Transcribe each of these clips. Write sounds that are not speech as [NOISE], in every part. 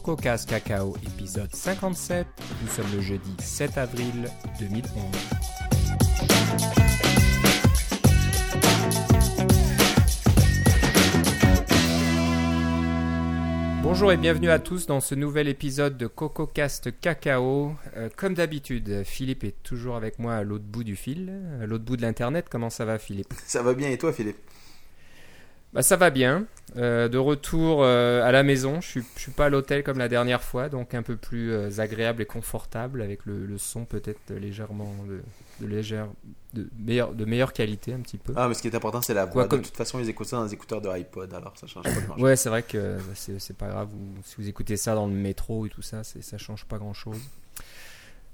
CocoCast Cacao, épisode 57. Nous sommes le jeudi 7 avril 2011. Bonjour et bienvenue à tous dans ce nouvel épisode de CocoCast Cacao. Euh, comme d'habitude, Philippe est toujours avec moi à l'autre bout du fil, à l'autre bout de l'internet. Comment ça va, Philippe? Ça va bien et toi, Philippe? Bah, ça va bien. Euh, de retour euh, à la maison. Je suis, je suis pas à l'hôtel comme la dernière fois, donc un peu plus euh, agréable et confortable avec le, le son peut-être légèrement de, de légère, de meilleure, de meilleure qualité un petit peu. Ah, mais ce qui est important, c'est la voix. Quoi, comme- De toute façon, ils écoutent ça dans les écouteurs de iPod, alors ça change pas grand-chose. Ouais, c'est vrai que bah, c'est pas grave. vous- si vous écoutez ça dans le métro et tout ça, c'est- ça change pas grand chose.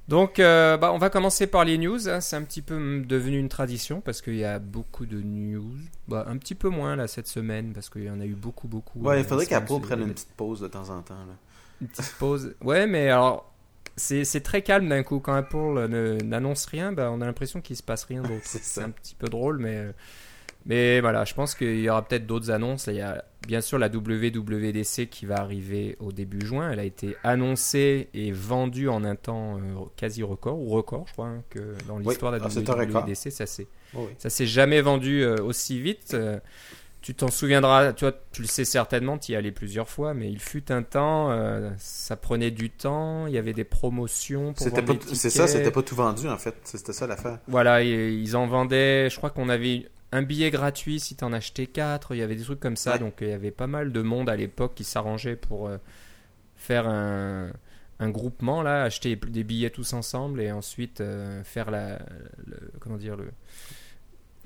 Donc, euh, bah, on va commencer par les news. hein. C'est un petit peu devenu une tradition parce qu'il y a beaucoup de news. Bah, un petit peu moins là cette semaine parce qu'il y en a eu beaucoup, beaucoup. Ouais, il faudrait la semaine qu'Apple prenne une petite pause de temps en temps. Là. Une petite pause. Ouais, mais alors, c'est très calme d'un coup. Quand Apple euh, ne- n'annonce rien, bah, on a l'impression qu'il se passe rien [LAUGHS] d'autre. C'est un petit peu drôle, mais, euh, mais voilà, je pense qu'il y aura peut-être d'autres annonces. Il y a bien sûr la WWDC qui va arriver au début juin. Elle a été annoncée et vendue en un temps euh, quasi record, ou record, je crois, hein, que dans l'histoire de la ah. WWDC, ça c'est Oh, oui. ça s'est jamais vendu euh, aussi vite. Euh, tu t'en souviendras, tu, vois, tu le sais certainement, tu y es allé plusieurs fois, mais il fut un temps, euh, ça prenait du temps, il y avait des promotions pour vendre C'est ça, c'était pas tout vendu en fait. C'était ça l'affaire. Voilà, et ils en vendaient, je crois qu'on avait un billet gratuit si tu en achetais 4, il y avait des trucs comme ça, Ouais. donc il y avait pas mal de monde à l'époque qui s'arrangeait pour euh, faire un, un groupement, là, acheter des billets tous ensemble et ensuite euh, faire la, le- comment dire, le,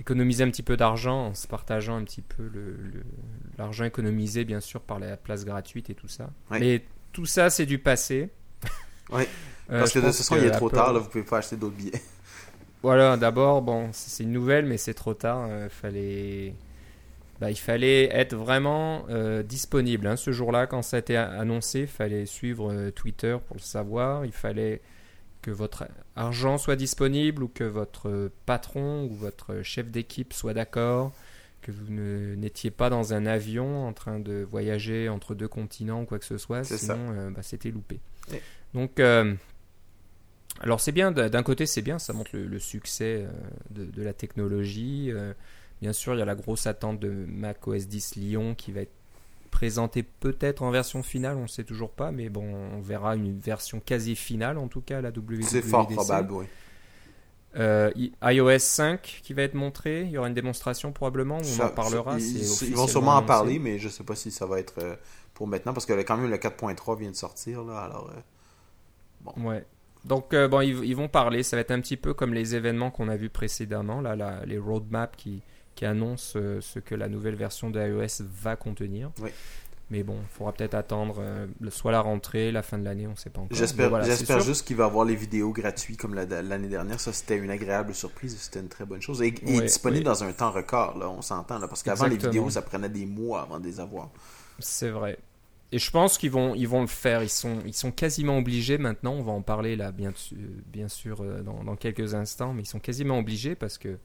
économiser un petit peu d'argent en se partageant un petit peu le- l'argent économisé, bien sûr, par la place gratuite et tout ça. Ouais. Mais tout ça, c'est du passé. [LAUGHS] Euh, Parce que de toute façon, il est trop Apple- tard, là, vous pouvez pas acheter d'autres billets. Voilà, d'abord, bon, c'est une nouvelle, mais c'est trop tard. euh, fallait, bah, il fallait être vraiment euh, disponible. hein. Ce jour-là, quand ça a été annoncé, il fallait suivre euh, Twitter pour le savoir. Il fallait que votre argent soit disponible ou que votre euh, patron ou votre chef d'équipe soit d'accord, que vous n'étiez pas dans un avion en train de voyager entre deux continents ou quoi que ce soit. Sinon, bah, c'était loupé. Ouais. Donc, alors c'est bien, d'un côté c'est bien, ça montre le, le succès euh, de, de la technologie. Euh, bien sûr, il y a la grosse attente de Mac OS 10 Lyon qui va être présenté peut-être en version finale, on ne sait toujours pas, mais bon, on verra une version quasi finale en tout cas à la WWDC. C'est fort probable, oui. Euh, iOS 5 qui va être montré, il y aura une démonstration probablement, on Ça- en parlera. Ils, vont sûrement en parler, mais je sais pas si ça va être pour maintenant, parce que quand même le 4.3 vient de sortir, là, alors... euh, Ouais. Donc, euh, bon, ils, ils vont parler. Ça va être un petit peu comme les événements qu'on a vus précédemment, là, la- les roadmaps qui, qui annoncent euh, ce que la nouvelle version d'iOS va contenir. Oui. Mais bon, il faudra peut-être attendre euh, soit la rentrée, la fin de l'année, on ne sait pas encore. J'espère voilà, juste qu'il va avoir les vidéos gratuites comme la- l'année dernière. Ça, c'était une agréable surprise. C'était une très bonne chose. Et, et Ouais, disponible ouais. dans un temps record, là, on s'entend. Parce qu'avant, les vidéos, ça prenait des mois avant de les avoir. C'est vrai. Et je pense qu'ils vont, ils vont le faire. Ils sont, ils sont quasiment obligés maintenant. On va en parler là, bien, bien sûr, euh, dans, dans quelques instants. Mais ils sont quasiment obligés parce que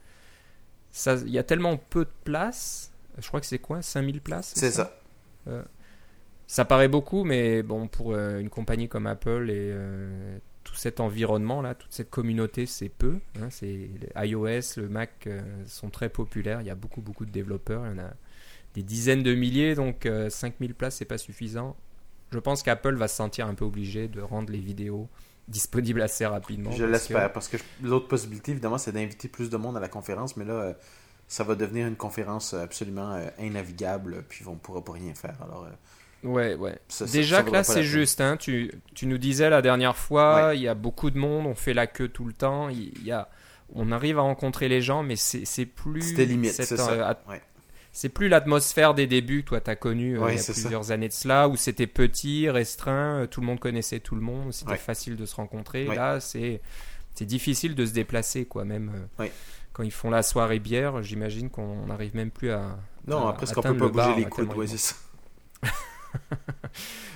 ça, il y a tellement peu de place. Je crois que c'est quoi? 5000 places C'est ça? Ça paraît beaucoup, mais bon, pour euh, une compagnie comme Apple et euh, tout cet environnement-là, toute cette communauté, c'est peu. hein. c'est iOS, le Mac euh, sont très populaires. Il y a beaucoup, beaucoup de développeurs. Il y en a des dizaines de milliers, donc euh, 5000 places, c'est pas suffisant. Je pense qu'Apple va se sentir un peu obligé de rendre les vidéos disponibles assez rapidement. Je l'espère. Parce que l'autre possibilité, évidemment, c'est d'inviter plus de monde à la conférence. Mais là, euh, ça va devenir une conférence absolument euh, innavigable. Puis on ne pourra pas rien faire. Alors, euh, Ouais, ouais. ça- Déjà ça que là, c'est juste. Hein, tu, tu nous disais la dernière fois, il y a beaucoup de monde, on fait la queue tout le temps. Il y a, on arrive à rencontrer les gens, mais c'est plus. C'était limite, cette, c'est ça. euh, at- Ouais. C'est plus l'atmosphère des débuts que toi t'as connu euh, il y a ça. plusieurs années de cela, où c'était petit, restreint, euh, tout le monde connaissait tout le monde, c'était Ouais. facile de se rencontrer. Ouais. Là, c'est c'est difficile de se déplacer, quoi, même. euh. Quand ils font la soirée bière, j'imagine qu'on n'arrive même plus à. Non, à après, ce qu'on peut pas le bouger bar, les coudes. c'est ça. [LAUGHS]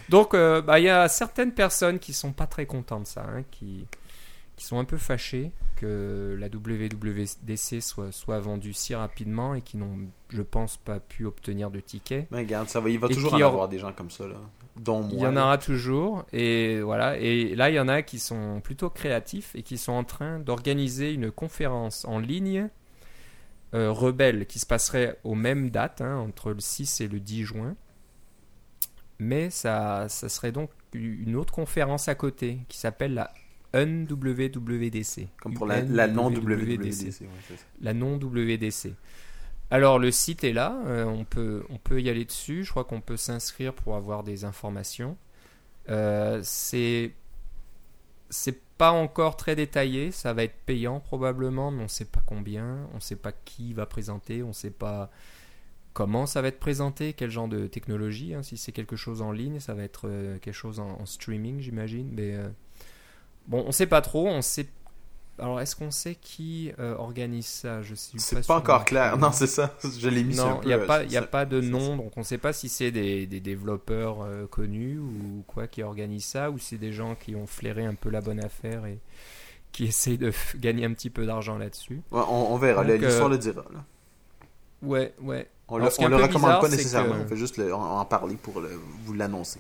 Donc, euh, bah, il y a certaines personnes qui sont pas très contentes de ça, hein, qui, qui sont un peu fâchées que la WWDC soit, soit vendue si rapidement et qui n'ont, je pense, pas pu obtenir de tickets. Mais regarde, ça va, il va Et toujours en avoir des gens comme ça. Là. Dont moi. Il y en aura toujours. Et voilà. Et là, il y en a qui sont plutôt créatifs et qui sont en train d'organiser une conférence en ligne euh, rebelle qui se passerait aux mêmes dates, hein, entre le 6 et le 10 juin. Mais ça, ça serait donc une autre conférence à côté qui s'appelle la UNWWDC. Comme pour la, la non-WWDC. La non-WWDC. Alors le site est là, euh, on, peut, on peut y aller dessus, je crois qu'on peut s'inscrire pour avoir des informations. Euh, c'est c'est pas encore très détaillé, ça va être payant probablement, mais on sait pas combien, on sait pas qui va présenter, on sait pas comment ça va être présenté, quel genre de technologie, hein. si c'est quelque chose en ligne, ça va être euh, quelque chose en, en streaming j'imagine, mais bon on sait pas trop, on sait alors, est-ce qu'on sait qui euh, organise ça? Je suis C'est pas, encore clair. Non, c'est ça. [LAUGHS] Je l'ai mis sur Non, peu, il n'y a, pas, y a ça- pas de nom, donc on ne sait pas si c'est des, des développeurs euh, connus ou quoi qui organisent ça, ou c'est des gens qui ont flairé un peu la bonne affaire et qui [LAUGHS] essayent de gagner un petit peu d'argent là-dessus. Ouais, on, on verra. L'histoire euh, le dira. là. Ouais, ouais. On Alors, le, on recommande bizarre, pas nécessairement. que- On fait juste le- en, en parler pour le- vous l'annoncer.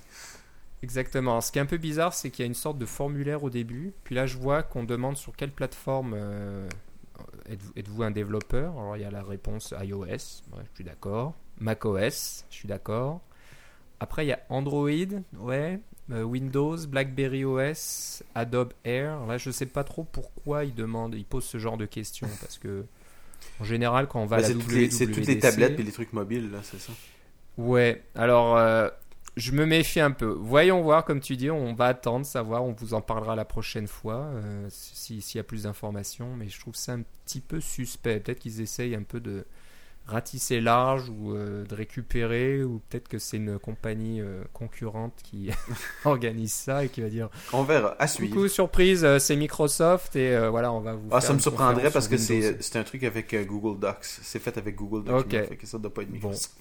Exactement. Ce qui est un peu bizarre, c'est qu'il y a une sorte de formulaire au début. Puis là, je vois qu'on demande sur quelle plateforme euh, êtes-vous un développeur? Alors, il y a la réponse iOS. Ouais, je suis d'accord. macOS. Je suis d'accord. Après, il y a Android. Ouais. Euh, Windows, BlackBerry OS, Adobe Air. Là, je sais pas trop pourquoi ils demandent, ils posent ce genre de questions parce que en général, quand on va à la c'est toutes les- tablettes et les trucs mobiles, là, c'est ça? Ouais, alors euh, je me méfie un peu. Voyons voir, comme tu dis, on va attendre, savoir, on vous en parlera la prochaine fois euh, si- s'il y a plus d'informations, mais je trouve ça un petit peu suspect. Peut-être qu'ils essayent un peu de ratisser large ou euh, de récupérer, ou peut-être que c'est une compagnie euh, concurrente qui [LAUGHS] organise ça et qui va dire On verra. À suivre. Coucou, surprise, c'est Microsoft et voilà, on va vous. Ah, ça me surprendrait parce que c'est c'est un truc avec Google Docs. C'est fait avec Google Documents. Ok. Fait que ça doit pas être Microsoft.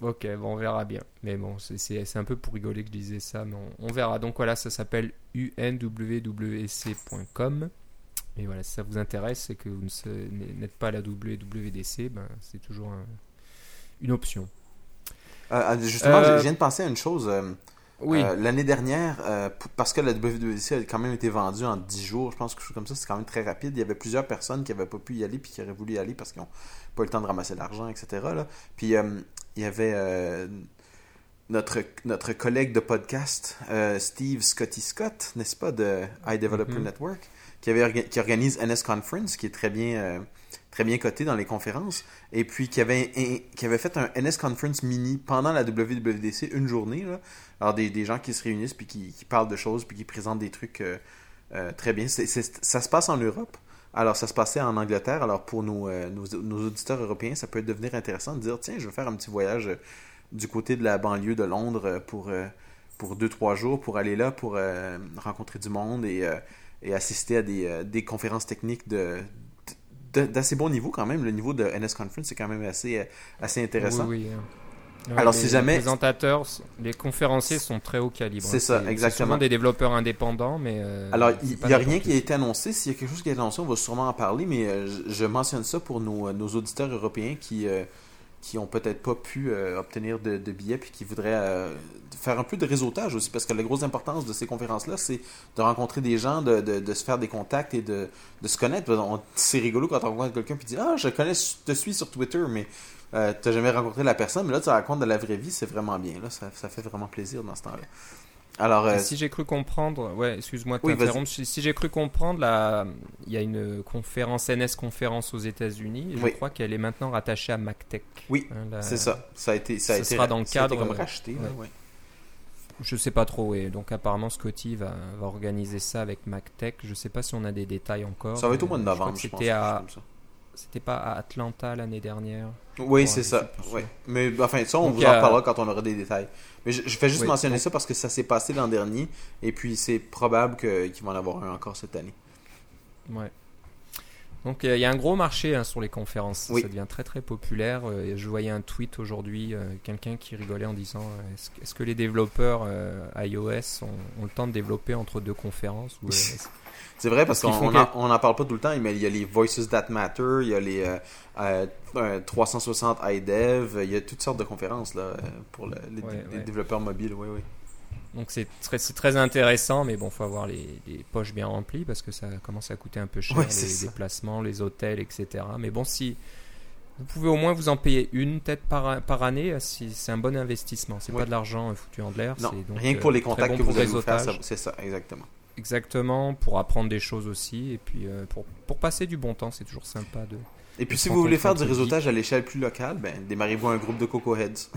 Ok, bon, on verra bien. Mais bon, c'est- un peu pour rigoler que je disais ça, mais on, on verra. Donc voilà, ça s'appelle unwwc.com. Et voilà, si ça vous intéresse et que vous n'êtes pas à la WWDC, ben, c'est toujours un- une option. Euh, euh, justement, Euh, je viens de penser à une chose. euh, Oui, euh, L'année dernière, euh, parce que la WWDC a quand même été vendue en 10 jours, je pense que comme ça, c'est quand même très rapide. Il y avait plusieurs personnes qui n'avaient pas pu y aller puis qui auraient voulu y aller parce qu'ils n'ont pas eu le temps de ramasser l'argent, etc. là. Puis euh, il y avait euh, notre, notre collègue de podcast, euh, Steve Scotty Scott, n'est-ce pas, de iDeveloper Mhm. Network, qui, avait qui organise NS Conference, qui est très bien, très bien coté dans les conférences, et puis qui avait, un- qui avait fait un NS Conference mini pendant la WWDC, une journée. Là. Alors, des, des gens qui se réunissent, puis qui, qui parlent de choses, puis qui présentent des trucs très bien. Ça se passe en Europe. Alors, ça se passait en Angleterre. Alors, pour nos, euh, nos, nos auditeurs européens, ça peut devenir intéressant de dire tiens, je vais faire un petit voyage euh, du côté de la banlieue de Londres euh, pour, deux, trois jours, pour aller là, pour rencontrer du monde et, et assister à des, conférences techniques de d'assez bon niveau quand même. Le niveau de NS Conference, c'est quand même assez, assez intéressant. hein. Ouais, Alors, les- si jamais- Les présentateurs, les conférenciers sont très haut calibre. C'est hein. ça, C'est exactement. souvent des développeurs indépendants, mais. euh, Alors, il n'y a rien qui a été annoncé. S'il y a quelque chose qui a été annoncé, on va sûrement en parler, mais euh, je, mentionne ça pour nos, nos auditeurs européens qui euh, qui ont peut-être pas pu euh, obtenir de, de billets puis qui voudraient euh, faire un peu de réseautage aussi, parce que la grosse importance de ces conférences-là, c'est de rencontrer des gens, de, de, de se faire des contacts et de, se connaître. On- C'est rigolo quand on rencontre quelqu'un puis dit Ah, je connais, je te suis sur Twitter, mais euh, t'as jamais rencontré la personne, mais là, tu racontes de la vraie vie, c'est vraiment bien. Là, ça, ça fait vraiment plaisir dans ce temps-là. Alors, euh, si j'ai cru comprendre, ouais, excuse-moi de Oui. Si, si j'ai cru comprendre, là, il y a une conférence NS conférence aux États-Unis. Je Oui. crois qu'elle est maintenant rattachée à MacTech. Oui, Hein, la- c'est ça. Ça a été, ça a ce été, sera dans le cadre, comme racheté. là, ouais. ouais. Je sais pas trop. Et donc apparemment Scotty va, va organiser ça avec MacTech. Je sais pas si on a des détails encore. Ça va être au mois de je novembre, que je pense. C'était à. C'était pas à Atlanta l'année dernière. Oui, c'est ça. Ouais. Mais enfin, ça, on Donc, vous en a- reparlera quand on aura des détails. Mais je, je fais juste Oui, mentionner ça parce que ça s'est passé l'an dernier. Et puis, c'est probable que- qu'il va en avoir un encore cette année. Ouais. Donc euh, il y a un gros marché hein, sur les conférences, Oui. ça devient très très populaire. Euh, je voyais un tweet aujourd'hui, euh, quelqu'un qui rigolait en disant est-ce, que- les développeurs iOS ont, ont le temps de développer entre deux conférences ou, [LAUGHS] C'est vrai parce Parce qu'on qu'ils font on en, quel- on en parle pas tout le temps, mais il y a les Voices That Matter, il y a les euh, euh, euh, 360 iDev, il y a toutes sortes de conférences là, pour le- les, Ouais, les ouais. développeurs mobiles. Oui, oui. Donc c'est très, intéressant, mais bon, faut avoir les, les poches bien remplies parce que ça commence à coûter un peu cher, Ouais, les déplacements, les hôtels, etc. Mais bon, si vous pouvez au moins vous en payer une peut-être par, par année, euh, si c'est un bon investissement. C'est Ouais. pas de l'argent euh, foutu en l'air. Non, donc, rien que pour euh, les contacts bon que vous allez vous faire, c'est ça, exactement. Exactement, pour apprendre des choses aussi, et puis euh, pour, pour passer du bon temps, c'est toujours sympa de... Et puis si vous voulez faire du réseautage à l'échelle plus locale, ben démarrez-vous un groupe de Coco Heads.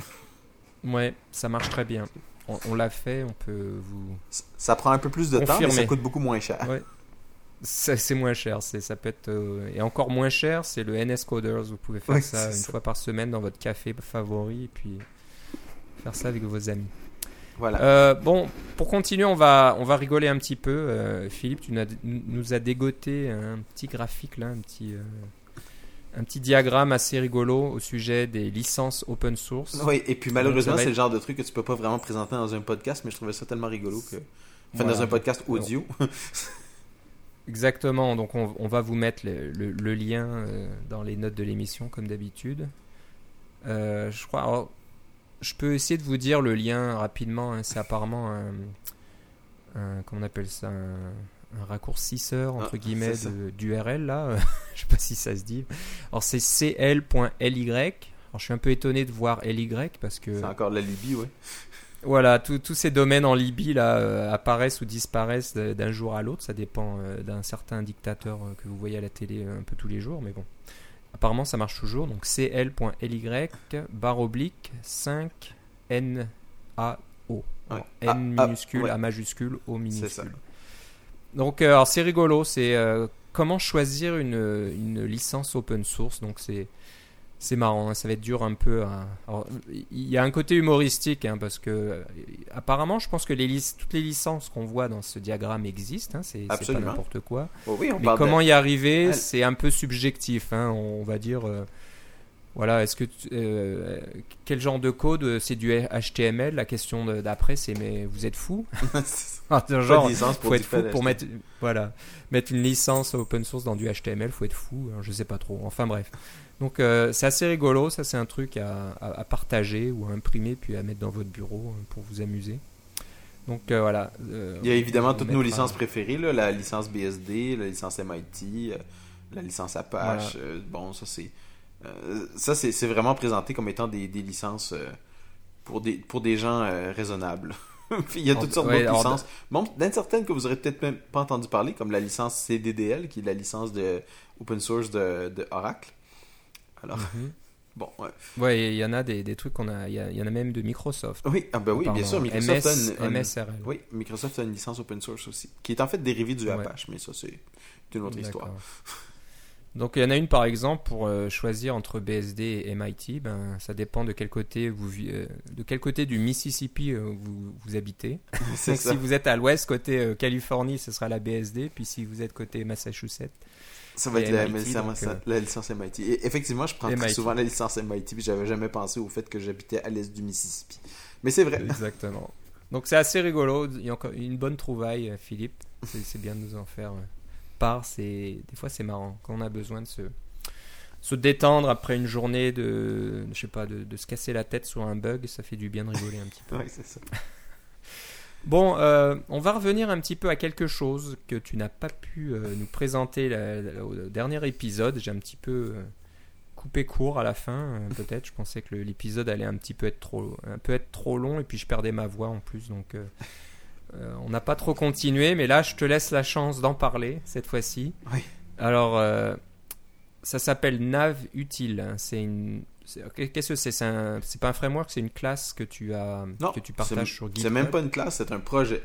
Ouais, ça marche très bien. On, on l'a fait, on peut vous... Ça- prend un peu plus de temps, mais ça coûte beaucoup moins cher. Ouais. C'est moins cher, c'est ça peut être euh, et encore moins cher, c'est le NS Coders. Vous pouvez faire Ouais, ça une ça. fois par semaine dans votre café favori et puis faire ça avec vos amis. Voilà. Euh, bon, pour continuer, on va on va rigoler un petit peu. Euh, Philippe, tu nous as, dégoté un petit graphique là, un petit un petit diagramme assez rigolo au sujet des licences open source. Oui, et puis malheureusement, c'est le genre de truc que tu peux pas vraiment présenter dans un podcast, mais je trouvais ça tellement rigolo que. Enfin, Voilà. dans un podcast audio. Exactement, donc on, on va vous mettre le, le- le lien euh, dans les notes de l'émission comme d'habitude. Euh, je crois. alors, je peux essayer de vous dire le lien rapidement. hein, c'est apparemment un, un- Comment on appelle ça Un, un raccourcisseur, entre Ah, guillemets, d'URL là. [LAUGHS] je sais pas si ça se dit. Alors c'est cl.ly. Alors je suis un peu étonné de voir ly parce que. c'est encore de la Libye, ouais. [LAUGHS] Voilà, tous ces domaines en Libye là euh, apparaissent ou disparaissent d'un jour à l'autre. Ça dépend euh, d'un certain dictateur euh, que vous voyez à la télé un peu tous les jours, mais bon. Apparemment, ça marche toujours. Donc cl.ly barre oblique 5 n a o. Ouais. N Ah, ah, minuscule, ouais. A majuscule, O minuscule. Donc, euh, alors c'est rigolo. C'est euh, comment choisir une, une licence open source? Donc c'est c'est marrant, hein, ça va être dur un peu. alors, Il y a un côté humoristique hein, parce que euh, apparemment, je pense que les toutes les licences qu'on voit dans ce diagramme existent. hein, c'est pas n'importe quoi. Oh oui, on Mais de- comment y arriver, c'est un peu subjectif. hein, on va dire. euh, voilà, est-ce que tu- euh, quel genre de code euh, c'est du HTML La question d'après, c'est mais vous êtes fou [LAUGHS] Pas Genre, de licence pour faut être fou pour mettre voilà mettre une licence open source dans du HTML faut être fou hein, je sais pas trop. Enfin bref. Donc euh, c'est assez rigolo ça c'est un truc à, à- à partager ou à imprimer puis à mettre dans votre bureau euh, pour vous amuser. Donc euh, voilà Il y a évidemment toutes nos licences préférées, là, la licence BSD, la licence MIT, la licence Apache. bon, ça c'est euh, ça c'est vraiment présenté comme étant des, des licences euh, pour des pour des gens euh, raisonnables. [LAUGHS] Il y a toutes sortes ouais, d'autres licences. Bon, certaines que vous aurez peut-être même pas entendu parler, comme la licence CDDL, qui est la licence de open source de, de Oracle. Alors, Mhm. [LAUGHS] bon, ouais. ouais il y en a des, des trucs qu'on a il y, en a même de Microsoft Oui, ah ben oui, bien sûr, Microsoft une- a une- MSRL Oui, Microsoft a une licence open source aussi, qui est en fait dérivée du Ouais. Apache, mais ça c'est une autre histoire. [LAUGHS] Donc il y en a une par exemple pour euh, choisir entre BSD et MIT, ben ça dépend de quel côté vous euh, de quel côté du Mississippi euh, vous, vous habitez. [LAUGHS] C'est Donc ça. si vous êtes à l'ouest côté euh, Californie, ce sera la BSD, puis si vous êtes côté Massachusetts, Ça va être la, MIT, donc, la licence MIT. Et effectivement, je prends très souvent la licence MIT, puis j'avais jamais pensé au fait que j'habitais à l'est du Mississippi. Mais c'est vrai. exactement. Donc c'est assez rigolo, il y a encore une bonne trouvaille Philippe, c'est bien de nous en faire c'est des fois c'est marrant quand on a besoin de se se détendre après une journée de je sais pas de, de se casser la tête sur un bug, ça fait du bien de rigoler un petit peu. [LAUGHS] Ouais, c'est ça. [LAUGHS] Bon, euh, on va revenir un petit peu à quelque chose que tu n'as pas pu euh, nous présenter la- la- au dernier épisode. J'ai un petit peu euh, coupé court à la fin, [LAUGHS] peut-être. Je pensais que l'épisode allait un petit peu être trop, un peu être trop long, et puis je perdais ma voix en plus, donc euh, on n'a pas trop continué. Mais là, je te laisse la chance d'en parler cette fois-ci. Oui. Alors, euh, ça s'appelle Nav Utile. C'est une Qu'est-ce que c'est? C'est un- pas un framework, c'est une classe que tu as Non, que tu partages sur GitHub. C'est même pas une classe, c'est un projet.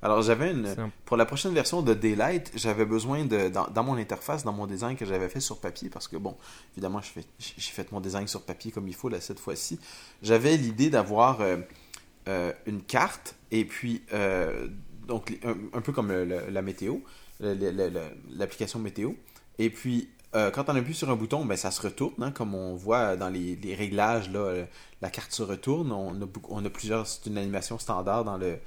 Alors j'avais une. Un- Pour la prochaine version de Daylight, j'avais besoin de dans, dans mon interface, dans mon design que j'avais fait sur papier, parce que bon, évidemment, j'ai fait mon design sur papier comme il faut là cette fois-ci. J'avais l'idée d'avoir euh, une carte et puis euh, donc un, peu comme la météo, l'application météo. Et puis euh, quand on appuie sur un bouton, ben ça se retourne, hein, comme on voit dans les, réglages là, euh, la carte se retourne. On a, plusieurs, c'est une animation standard dans le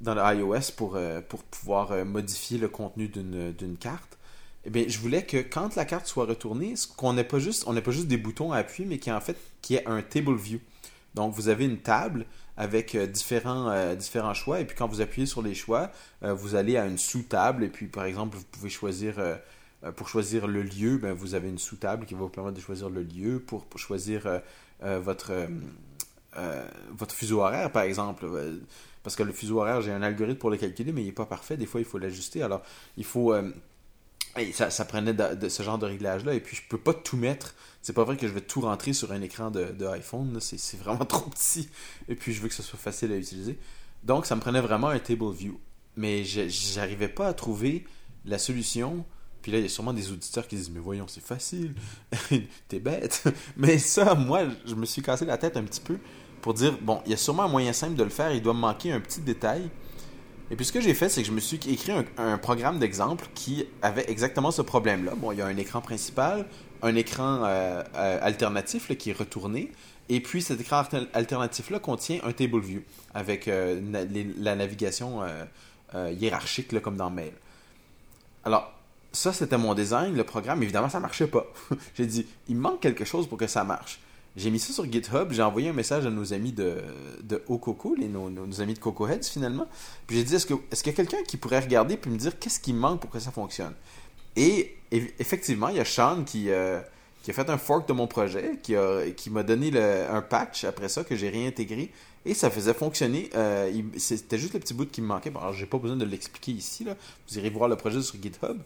dans le iOS pour, euh, pour pouvoir euh, modifier le contenu d'une carte. Eh bien, je voulais que quand la carte soit retournée, qu'on n'ait pas juste, on n'ait pas juste des boutons à appuyer, mais qu'il y ait en fait qu'il y ait un table view. Donc, vous avez une table avec euh, différents, euh, différents choix. Et puis, quand vous appuyez sur les choix, euh, vous allez à une sous-table. Et puis, par exemple, vous pouvez choisir, pour choisir le lieu, ben, vous avez une sous-table qui va vous permettre de choisir le lieu. Pour, choisir votre, votre fuseau horaire, par exemple. Parce que le fuseau horaire, j'ai un algorithme pour le calculer, mais il n'est pas parfait. Des fois, il faut l'ajuster. Alors, il faut. Et ça, ça prenait de, ce genre de réglage-là. Et puis, je peux pas tout mettre. C'est pas vrai que je vais tout rentrer sur un écran de, de iPhone. C'est vraiment [LAUGHS] trop petit. Et puis, je veux que ce soit facile à utiliser. Donc, ça me prenait vraiment un table view. Mais j'arrivais pas à trouver la solution. Puis là, il y a sûrement des auditeurs qui disent Mais voyons, c'est facile. [LAUGHS] T'es bête. [LAUGHS] Mais ça, moi, je me suis cassé la tête un petit peu pour dire Bon, il y a sûrement un moyen simple de le faire. Il doit me manquer un petit détail. Et puis ce que j'ai fait, c'est que je me suis écrit un, programme d'exemple qui avait exactement ce problème-là. Bon, il y a un écran principal, un écran euh, euh, alternatif qui est retourné, et puis cet écran alter- alternatif-là contient un table view avec euh, la navigation hiérarchique comme dans Mail. Alors, ça c'était mon design, le programme, évidemment ça marchait pas. [LAUGHS] j'ai dit, il manque quelque chose pour que ça marche. J'ai mis ça sur GitHub, j'ai envoyé un message à nos amis de, de Ococo, les, nos, nos- amis de Coco Heads finalement. Puis j'ai dit, est-ce que- est-ce qu'il y a quelqu'un qui pourrait regarder puis me dire qu'est-ce qui manque pour que ça fonctionne? Et eff- effectivement, il y a Sean qui, euh, qui a fait un fork de mon projet, qui, a- qui m'a donné le- un patch après ça que j'ai réintégré. Et ça faisait fonctionner. euh, C'était juste le petit bout qui me manquait. Bon, alors, j'ai pas besoin de l'expliquer ici. Là. Vous irez voir le projet sur GitHub.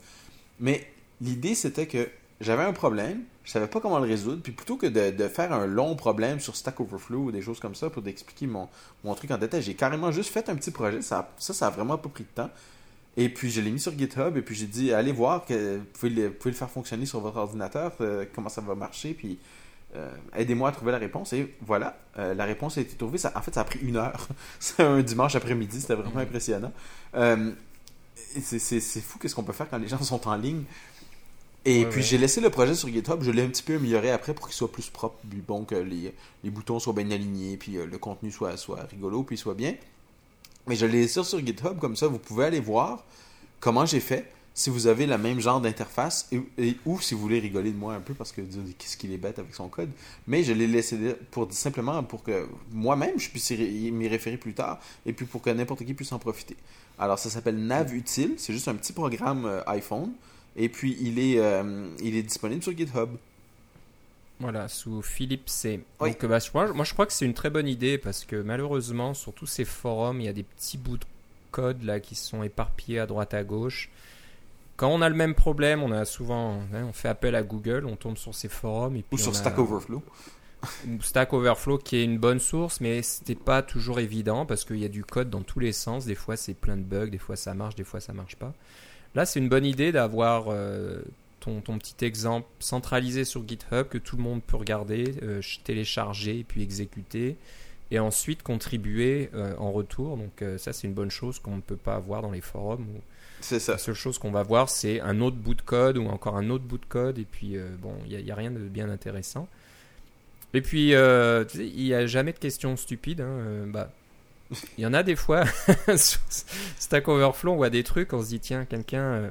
Mais l'idée, c'était que j'avais un problème, je savais pas comment le résoudre, puis plutôt que de, de faire un long problème sur Stack Overflow ou des choses comme ça pour expliquer mon, mon truc en détail, j'ai carrément juste fait un petit projet. Ça, ça, ça a vraiment pas pris de temps. Et puis je l'ai mis sur GitHub et puis j'ai dit allez voir que vous pouvez le, pouvez le faire fonctionner sur votre ordinateur, euh, comment ça va marcher, puis euh, aidez-moi à trouver la réponse. Et voilà, euh, la réponse a été trouvée. Ça, en fait, ça a pris une heure. [LAUGHS] C'est un dimanche après-midi, c'était vraiment impressionnant. C'est fou qu'est-ce qu'on peut faire quand les gens sont en ligne. Et Ouais, puis ouais. j'ai laissé le projet sur GitHub, je l'ai un petit peu amélioré après pour qu'il soit plus propre, puis bon que les, les boutons soient bien alignés, puis euh, le contenu soit, soit rigolo, puis soit bien. Mais je l'ai laissé sur GitHub, comme ça vous pouvez aller voir comment j'ai fait, si vous avez le même genre d'interface, et, et- ou si vous voulez rigoler de moi un peu parce que qu'est-ce qu'il est bête avec son code. Mais je l'ai laissé pour simplement pour que moi-même je puisse m'y référer plus tard, et puis pour que n'importe qui puisse en profiter. Alors ça s'appelle Navutile, c'est juste un petit programme euh, iPhone, et puis il est, euh, il est disponible sur GitHub. Voilà, sous Philippe C. Oui. Donc, bah, je crois- moi, je crois que c'est une très bonne idée parce que malheureusement, sur tous ces forums, il y a des petits bouts de code là qui sont éparpillés à droite à gauche. Quand on a le même problème, on a souvent, hein, on fait appel à Google, on tombe sur ces forums et puis Ou sur a- Stack Overflow. [LAUGHS] Stack Overflow qui est une bonne source, mais c'était pas toujours évident parce qu'il y a du code dans tous les sens. Des fois, c'est plein de bugs, des fois ça marche, des fois ça marche pas. Là, c'est une bonne idée d'avoir euh, ton, ton petit exemple centralisé sur GitHub que tout le monde peut regarder, euh, ch- télécharger et puis exécuter et ensuite contribuer euh, en retour. Donc, euh, ça, c'est une bonne chose qu'on ne peut pas avoir dans les forums. Où C'est ça. la seule chose qu'on va voir, c'est un autre bout de code ou encore un autre bout de code. Et puis, euh, bon, il n'y a, rien de bien intéressant. Et puis, il n'y a jamais de questions stupides. hein, bah, [LAUGHS] il y en a des fois [LAUGHS] sur Stack Overflow, on voit des trucs, on se dit, tiens, quelqu'un euh,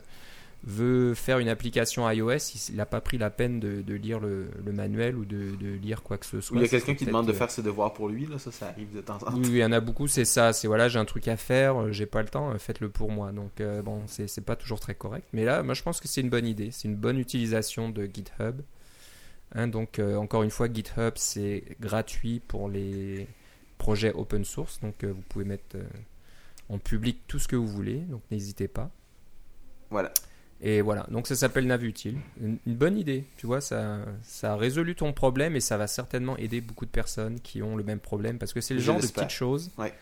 veut faire une application iOS, il n'a pas pris la peine de, de lire le, le manuel ou de, de lire quoi que ce Ou soit. il y a quelqu'un qui demande de faire ses devoirs pour lui, là, ça, ça arrive de temps en temps. oui, il y en a beaucoup, c'est ça. C'est voilà, j'ai un truc à faire, euh, j'ai pas le temps, euh, faites-le pour moi. Donc euh, bon, c'est c'est pas toujours très correct. Mais là, moi je pense que c'est une bonne idée. C'est une bonne utilisation de GitHub. Hein, donc euh, encore une fois, GitHub c'est gratuit pour les projets open source. Donc euh, vous pouvez mettre euh, en public tout ce que vous voulez. Donc n'hésitez pas. Voilà. Et voilà, donc ça s'appelle Navutile. Une, une bonne idée, tu vois, ça, ça a résolu ton problème et ça va certainement aider beaucoup de personnes qui ont le même problème parce que c'est le Je genre de petites choses Ouais.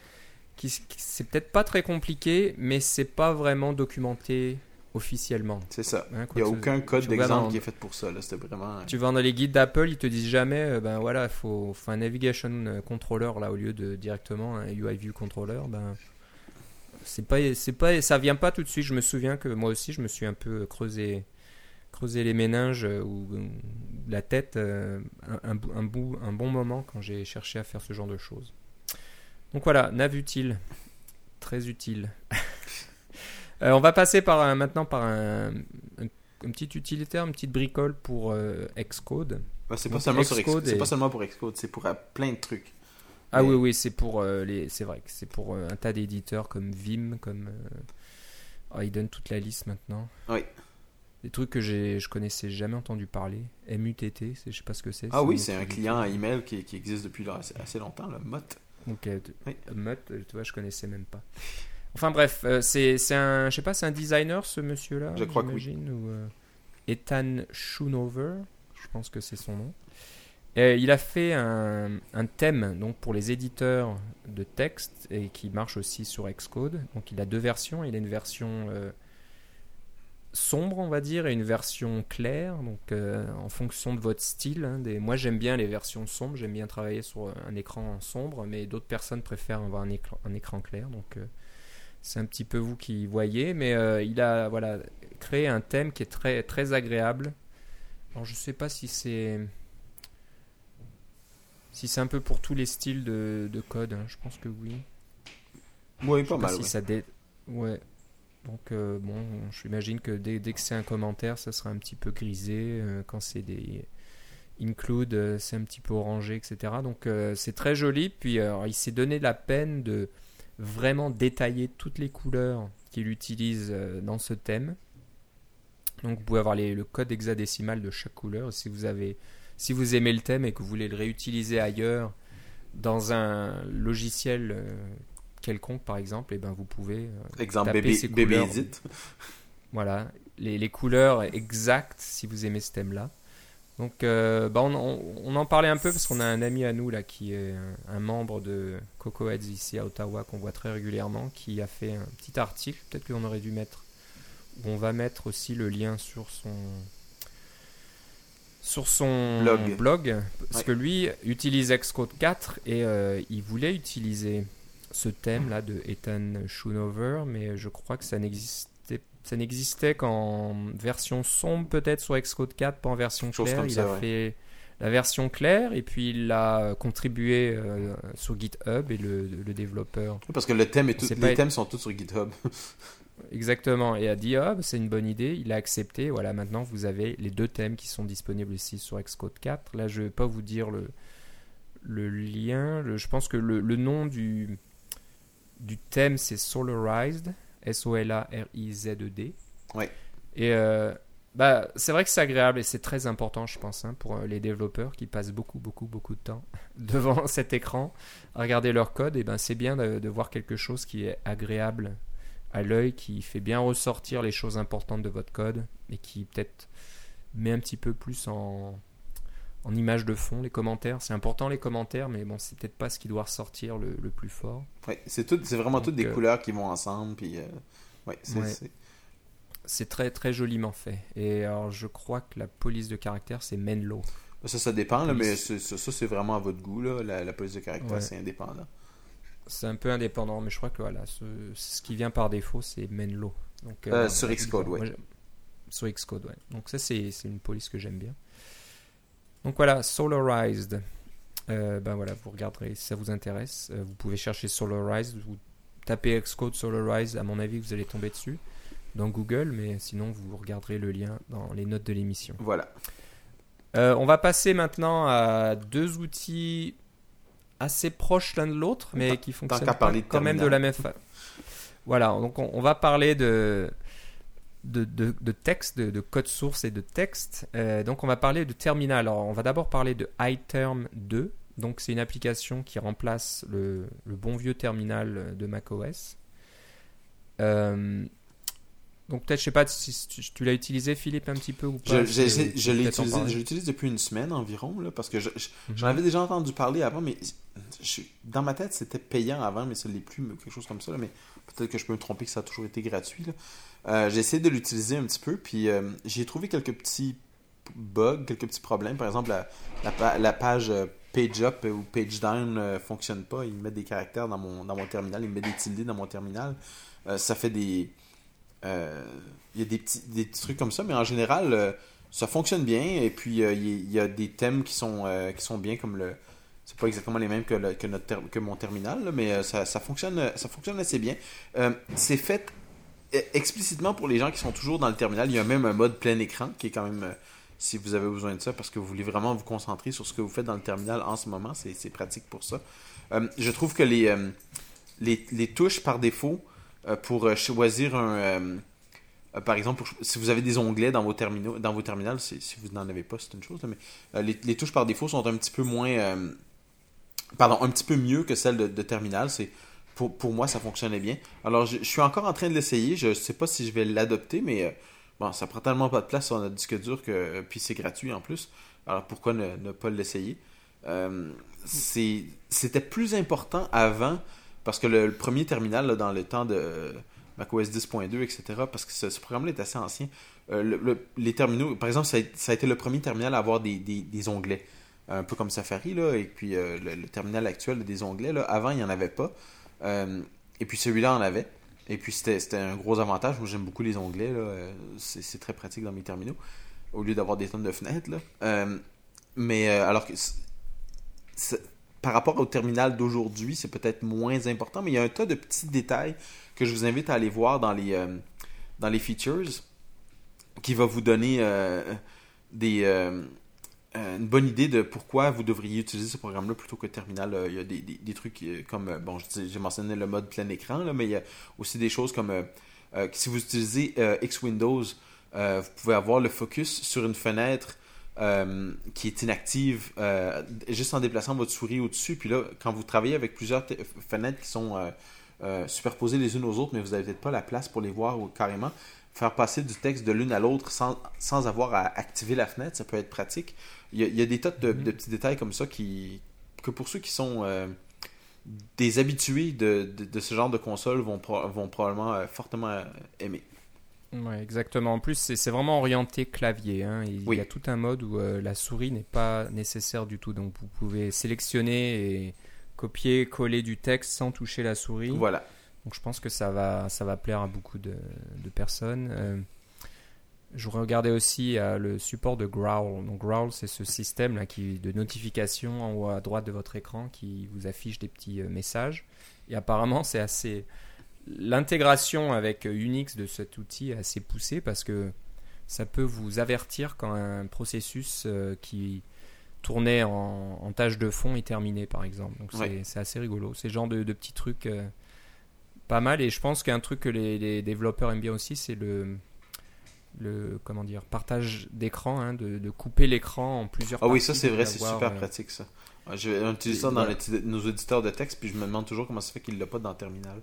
qui, qui- c'est peut-être pas très compliqué, mais c'est pas vraiment documenté officiellement. C'est ça. hein, Il n'y a aucun code d'exemple qui est fait pour ça. là. C'était vraiment. euh, Tu vas dans les guides d'Apple, ils te disent jamais, euh, ben voilà, faut, faut un navigation euh, controller là au lieu de directement un UI view controller. Ben c'est pas, pas, ça vient pas tout de suite. Je me souviens que moi aussi, je me suis un peu creusé, creusé les méninges ou, la tête un, un bout, un bon moment quand j'ai cherché à faire ce genre de choses. Donc voilà, nav utile, très utile. [LAUGHS] Euh, on va passer par un- maintenant par un, un, un petit utilitaire, une petite bricole pour euh, Xcode. bah, c'est pas, Donc, seulement sur Xcode c'est est- pas seulement pour Xcode, c'est pour euh, plein de trucs. Ah oui, oui, c'est pour les. C'est vrai que c'est pour un tas d'éditeurs comme Vim, comme. ah, ils donnent toute la liste maintenant. Oui. Des trucs que je connaissais jamais entendu parler. MUTT, je sais pas ce que c'est. Ah oui, c'est un client à email qui, qui existe depuis assez, assez longtemps, le MOT. Donc, Oui. Euh, tu vois, je connaissais même pas. Enfin bref, euh, c'est un, je sais pas, c'est un designer ce monsieur-là. Je crois que oui. Ou euh, Ethan Schoonover, je pense que c'est son nom. Et il a fait un, un thème donc pour les éditeurs de texte et qui marche aussi sur Xcode. Donc il a deux versions. Il a une version euh, sombre, on va dire, et une version claire. Donc euh, en fonction de votre style. hein, des... Moi j'aime bien les versions sombres. J'aime bien travailler sur un écran sombre, mais d'autres personnes préfèrent avoir un écran, un écran clair. Donc euh, c'est un petit peu vous qui voyez. Mais euh, il a voilà créé un thème qui est très très agréable. Alors je sais pas si c'est si c'est un peu pour tous les styles de, de code. hein. Je pense que oui. Oui, Je sais pas pas mal. si oui. ça dé- Ouais. Donc euh, bon, j'imagine que dès, dès que c'est un commentaire, ça sera un petit peu grisé. euh, quand c'est des include, c'est un petit peu orangé, etc. Donc c'est très joli. Puis alors, il s'est donné la peine de vraiment détailler toutes les couleurs qu'il utilise euh, dans ce thème. Donc vous pouvez avoir les- le code hexadécimal de chaque couleur. Si vous avez, si vous aimez le thème et que vous voulez le réutiliser ailleurs dans un logiciel euh, quelconque par exemple, et ben vous pouvez euh, Exemple, taper ces couleurs. Edit. voilà les, les couleurs exactes si vous aimez ce thème là. Donc euh, bah, on, on- on en parlait un peu parce qu'on a un ami à nous là qui est un, un membre de Coco Heads ici à Ottawa qu'on voit très régulièrement qui a fait un petit article, peut-être qu'on aurait dû mettre on va mettre aussi le lien sur son sur son Blog. parce Ouais. que lui utilise Xcode 4 et euh, il voulait utiliser ce thème là de Ethan Schoonover mais je crois que ça n'existait ça n'existait qu'en version sombre peut-être sur Xcode 4 pas en version Chose claire. il ça, a ouais. fait la version claire et puis il l'a contribué euh, sur GitHub et le, le développeur. Parce que le thème est tout- C'est les pas- thèmes sont tous sur GitHub. [LAUGHS] Exactement, et a dit ah bah, c'est une bonne idée, il a accepté, voilà maintenant vous avez les deux thèmes qui sont disponibles ici sur Xcode 4. Là je vais pas vous dire le, le lien, le- je pense que le, le nom du, du thème c'est Solarized, S-O-L-A-R-I-Z-E-D. Ouais. Et euh, bah, c'est vrai que c'est agréable et c'est très important je pense hein, pour euh, les développeurs qui passent beaucoup beaucoup beaucoup de temps [LAUGHS] devant [LAUGHS] cet écran à regarder leur code, et ben c'est bien de, de voir quelque chose qui est agréable à l'œil, qui fait bien ressortir les choses importantes de votre code et qui peut-être met un petit peu plus en, en image de fond les commentaires. C'est important les commentaires, mais bon, c'est peut-être pas ce qui doit ressortir le, le plus fort. Ouais, c'est tout, c'est vraiment Donc, toutes des euh, couleurs qui vont ensemble. Puis, euh, ouais, c'est, Ouais. très très joliment fait. Et alors je crois que la police de caractère c'est Menlo. Ça, ça dépend, là, mais ça, c'est vraiment à votre goût. Là. La, la police de caractère, Ouais. c'est indépendant. C'est un peu indépendant, mais je crois que voilà, ce, ce qui vient par défaut c'est Menlo. Donc, Euh, voilà, sur moi, Xcode, moi, ouais. j'aime- Sur Xcode, ouais. Donc ça c'est c'est une police que j'aime bien. Donc voilà, Solarized. Euh, ben voilà, vous regarderez si ça vous intéresse. Euh, vous pouvez chercher Solarized, vous tapez Xcode Solarized, à mon avis vous allez tomber dessus dans Google, mais sinon vous regarderez le lien dans les notes de l'émission. Voilà. Euh, on va passer maintenant à deux outils assez proches l'un de l'autre, mais qui fonctionnent pas quand même de la même façon. Voilà, donc on, on va parler de, de, texte, de, de code source et de texte. Euh, donc on va parler de terminal. Alors on va d'abord parler de iTerm 2. Donc c'est une application qui remplace le, le bon vieux terminal de macOS. Euh, donc peut-être, je sais pas si tu, tu l'as utilisé Philippe un petit peu ou pas. Je, je- je- je l'ai utilisé, je depuis une semaine environ, là, parce que je- je- Mhm. j'en avais déjà entendu parler avant, mais je- dans ma tête, c'était payant avant, mais ça ne l'est plus, quelque chose comme ça. là, mais peut-être que je peux me tromper que ça a toujours été gratuit. Euh, j'ai essayé de l'utiliser un petit peu, puis euh, j'ai trouvé quelques petits bugs, quelques petits problèmes. Par exemple, la, la pa- la page euh, page up ou page down ne fonctionne pas. Il me met des caractères dans mon, dans mon terminal, il me met des tildes dans mon terminal. Euh, ça fait des. Euh, Il y a des petits, des petits trucs comme ça, mais en général, euh, ça fonctionne bien. Et puis, euh, il y a- des thèmes qui sont, qui sont bien, comme le. C'est pas exactement les mêmes que, que, notre que mon terminal, mais ça, ça, fonctionne, ça fonctionne assez bien. C'est fait euh, explicitement pour les gens qui sont toujours dans le terminal. Il y a même un mode plein écran qui est quand même. si vous avez besoin de ça parce que vous voulez vraiment vous concentrer sur ce que vous faites dans le terminal en ce moment. C'est pratique pour ça. Je trouve que les, les, les, touches par défaut pour choisir un. par exemple, si vous avez des onglets dans vos terminaux, dans vos terminals, si vous n'en avez pas, c'est une chose, mais les, touches par défaut sont un petit peu moins. pardon, un petit peu mieux que celles de, terminal. Pour, pour, moi, ça fonctionnait bien. Alors, je, suis encore en train de l'essayer. Je ne sais pas si je vais l'adopter, mais bon, ça prend tellement pas de place sur notre disque dur que puis c'est gratuit en plus. Alors pourquoi ne, pas l'essayer? Euh, C'était plus important avant parce que le, premier terminal dans le temps de macOS 10.2, etc., parce que ce, programme-là est assez ancien. Euh, les terminaux, par exemple, ça a, été le premier terminal à avoir des, onglets, un peu comme Safari, là, et puis euh, le, terminal actuel des onglets. Là, avant, il n'y en avait pas. et puis celui-là en avait. Et puis c'était un gros avantage. Moi j'aime beaucoup les onglets. C'est très pratique dans mes terminaux. Au lieu d'avoir des tonnes de fenêtres. Là. mais alors que par rapport au terminal d'aujourd'hui, c'est peut-être moins important, mais il y a un tas de petits détails que je vous invite à aller voir dans les, euh, dans les features qui va vous donner euh, des, euh, une bonne idée de pourquoi vous devriez utiliser ce programme-là plutôt que terminal. il y a des, trucs comme, bon, j'ai mentionné le mode plein écran, mais il y a aussi des choses comme si vous utilisez X Windows, vous pouvez avoir le focus sur une fenêtre euh, qui est inactive euh, juste en déplaçant votre souris au-dessus. Puis là, quand vous travaillez avec plusieurs fenêtres qui sont euh, superposées les unes aux autres, mais vous n'avez peut-être pas la place pour les voir ou carrément, faire passer du texte de l'une à l'autre sans, sans, avoir à activer la fenêtre, ça peut être pratique. Il y a, des tas de, petits détails comme ça qui, que pour ceux qui sont des habitués de, de, ce genre de console vont, vont probablement fortement aimer. Ouais, exactement. En plus, c'est vraiment orienté clavier. Hein. Il y a tout un mode où euh, la souris n'est pas nécessaire du tout. Donc, vous pouvez sélectionner et copier, coller du texte sans toucher la souris. Voilà. Donc, je pense que ça va, ça va plaire à beaucoup de, personnes. Euh, je regardais aussi euh, le support de Growl. Donc, Growl, c'est ce système là qui, de notification en haut à droite de votre écran qui vous affiche des petits messages. Et apparemment, c'est assez L'intégration avec Unix de cet outil est assez poussée parce que ça peut vous avertir quand un processus euh, qui tournait en, tâche de fond est terminé, par exemple. Donc c'est assez rigolo. C'est genre de, petits trucs euh, pas mal. Et je pense qu'un truc que les, développeurs aiment bien aussi, c'est le, le comment dire partage d'écran, hein, de, couper l'écran en plusieurs. Ah oui, ça c'est vrai, c'est super euh, pratique ça. J'ai utilisé ça dans nos éditeurs de texte, puis je me demande toujours comment ça fait qu'il l'a pas dans le terminal.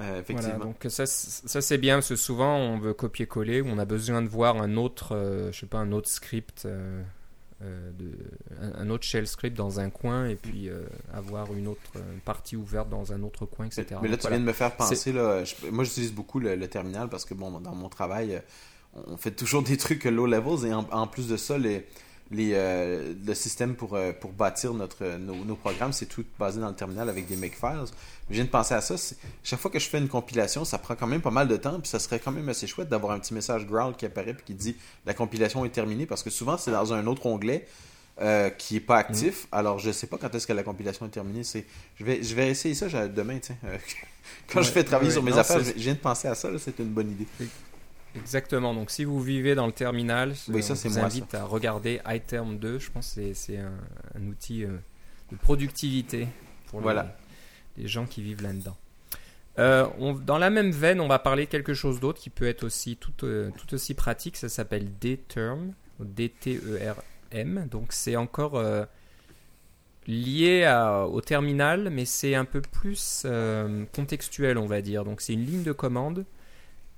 Euh, effectivement. donc ça, ça c'est bien parce que souvent on veut copier-coller ou on a besoin de voir un autre, euh, je sais pas, un autre script, euh, de, un, autre shell script dans un coin et puis avoir une autre partie ouverte dans un autre coin, etc. Mais, là, tu viens de me faire penser, là, moi j'utilise beaucoup le, terminal parce que bon, dans mon travail, on fait toujours des trucs low levels et en plus de ça, les les, euh, le système pour, euh, pour bâtir notre, nos, programmes, c'est tout basé dans le terminal avec des makefiles. Je viens de penser à ça. Chaque fois que je fais une compilation, ça prend quand même pas mal de temps, puis ça serait quand même assez chouette d'avoir un petit message ground qui apparaît et qui dit la compilation est terminée, parce que souvent c'est dans un autre onglet euh, qui est pas actif. Mm. Alors je sais pas quand est-ce que la compilation est terminée. C'est, je vais, je vais essayer ça demain, [LAUGHS] quand je fais travailler sur mes affaires, je viens de penser à ça. C'est une bonne idée. Exactement. Donc, si vous vivez dans le terminal, je vous invite à regarder iTerm 2. Je pense que c'est un, outil euh, de productivité pour les, gens qui vivent là-dedans. Euh, dans la même veine, on va parler quelque chose d'autre qui peut être aussi tout, euh, tout aussi pratique. Ça s'appelle D-Term, D-T-E-R-M. Donc, c'est encore lié au terminal, mais c'est un peu plus contextuel, on va dire. Donc, c'est une ligne de commande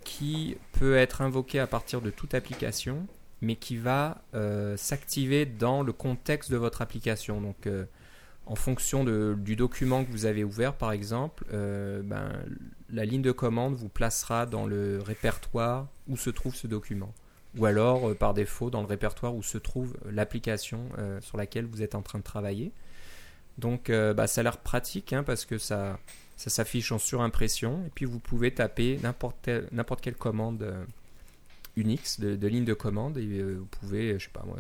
qui peut être invoqué à partir de toute application, mais qui va euh, s'activer dans le contexte de votre application. Donc, euh, en fonction du document que vous avez ouvert, par exemple, euh, ben, la ligne de commande vous placera dans le répertoire où se trouve ce document. Ou alors, par défaut, dans le répertoire où se trouve l'application sur laquelle vous êtes en train de travailler. Donc, bah, ça a l'air pratique hein, parce que ça, ça s'affiche en surimpression et puis vous pouvez taper n'importe quelle commande euh, Unix de, ligne de commande et euh, vous pouvez, je sais pas moi,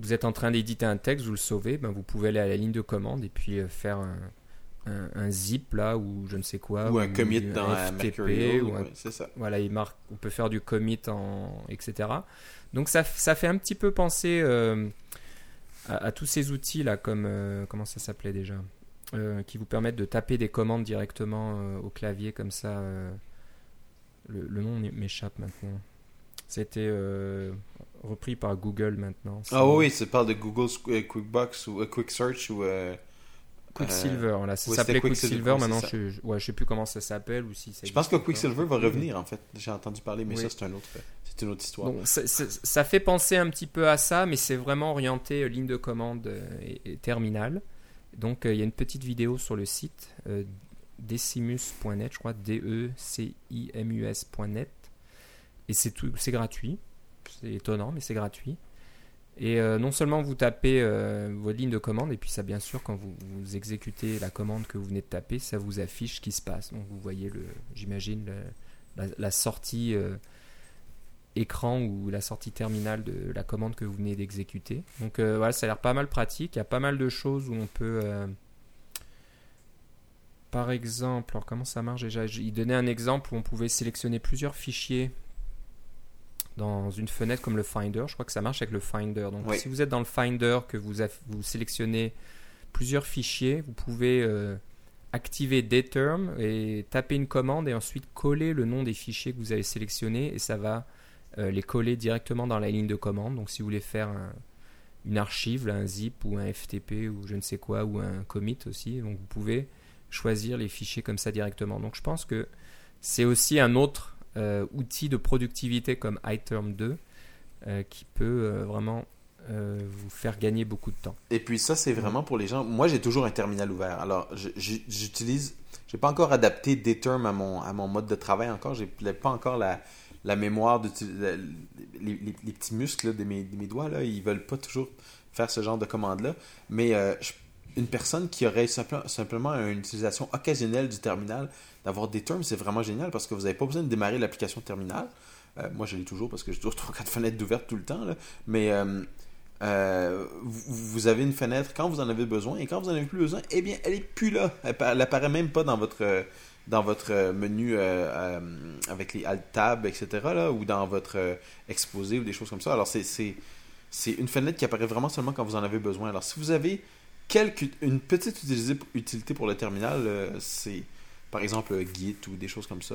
vous, êtes en train d'éditer un texte, vous le sauvez, ben vous pouvez aller à la ligne de commande et puis euh, faire un, un zip là ou je ne sais quoi. Ou un commit un dans FTP, Mercurial, ou un- ouais, ça. voilà, il marque, on peut faire du commit en etc. Donc ça, ça fait un petit peu penser euh, à, à tous ces outils là, comme euh, comment ça s'appelait déjà, qui vous permettent de taper des commandes directement euh, au clavier comme ça. euh, le, le nom m'échappe maintenant. C'était euh, repris par Google maintenant. Ah C'est oui, tu parles de Google euh, QuickBooks ou euh, Quick Search ou. euh, Quicksilver, là, ça s'appelait Quicksilver, maintenant c'est je, je- ouais, je sais plus comment ça s'appelle ou si ça Je pense que Quicksilver va revenir en fait. J'ai entendu parler, mais Oui. ça c'est un autre, c'est une autre histoire. Donc, ça, fait penser un petit peu à ça, mais c'est vraiment orienté euh, ligne de commande euh, et, et terminal. Donc euh, il y a une petite vidéo sur le site euh, decimus.net, je crois, D-E-C-I-M-U-S.net. Et c'est tout, c'est gratuit. C'est étonnant, mais c'est gratuit. Et euh, non seulement vous tapez euh, vos lignes de commande, et puis ça, bien sûr, quand vous, exécutez la commande que vous venez de taper, ça vous affiche ce qui se passe. Donc vous voyez, le, j'imagine, la, sortie écran ou la sortie terminale de la commande que vous venez d'exécuter. Donc euh, voilà, ça a l'air pas mal pratique. Il y a pas mal de choses où on peut. euh, par exemple, alors comment ça marche déjà? Il donnait un exemple où on pouvait sélectionner plusieurs fichiers dans une fenêtre comme le Finder. Je crois que ça marche avec le Finder. Donc Oui. si vous êtes dans le Finder, que vous, sélectionnez plusieurs fichiers, vous pouvez euh, activer Dterm et taper une commande et ensuite coller le nom des fichiers que vous avez sélectionnés et ça va les coller directement dans la ligne de commande. Donc si vous voulez faire un- une archive, un zip ou un FTP ou je ne sais quoi, ou un commit aussi, donc vous pouvez choisir les fichiers comme ça directement. Donc je pense que c'est aussi un autre euh, outil de productivité comme iTerm 2 euh, qui peut euh, vraiment euh, vous faire gagner beaucoup de temps. Et puis ça, c'est vraiment pour les gens. Moi, j'ai toujours un terminal ouvert. Alors, j'utilise. J'ai pas encore adapté des termes à mon, à mon mode de travail encore. J'ai pas encore la, la mémoire de les, petits muscles de, mes, doigts là, ils veulent pas toujours faire ce genre de commande là. Mais euh, une personne qui aurait simple- simplement une utilisation occasionnelle du terminal, d'avoir des termes, c'est vraiment génial parce que vous n'avez pas besoin de démarrer l'application terminal. Euh, moi, je l'ai toujours parce que j'ai toujours [LAUGHS] 3-4 fenêtres ouvertes tout le temps. Mais euh, vous, avez une fenêtre quand vous en avez besoin et quand vous en avez plus besoin, eh bien, elle est plus là. Elle, pa- elle apparaît même pas dans votre dans votre euh, menu euh, euh, avec les alt tab, etc. Là, ou dans votre exposé ou des choses comme ça. Alors, c'est une fenêtre qui apparaît vraiment seulement quand vous en avez besoin. Alors, si vous avez quelque, une petite utilité pour le terminal, c'est par exemple Git ou des choses comme ça,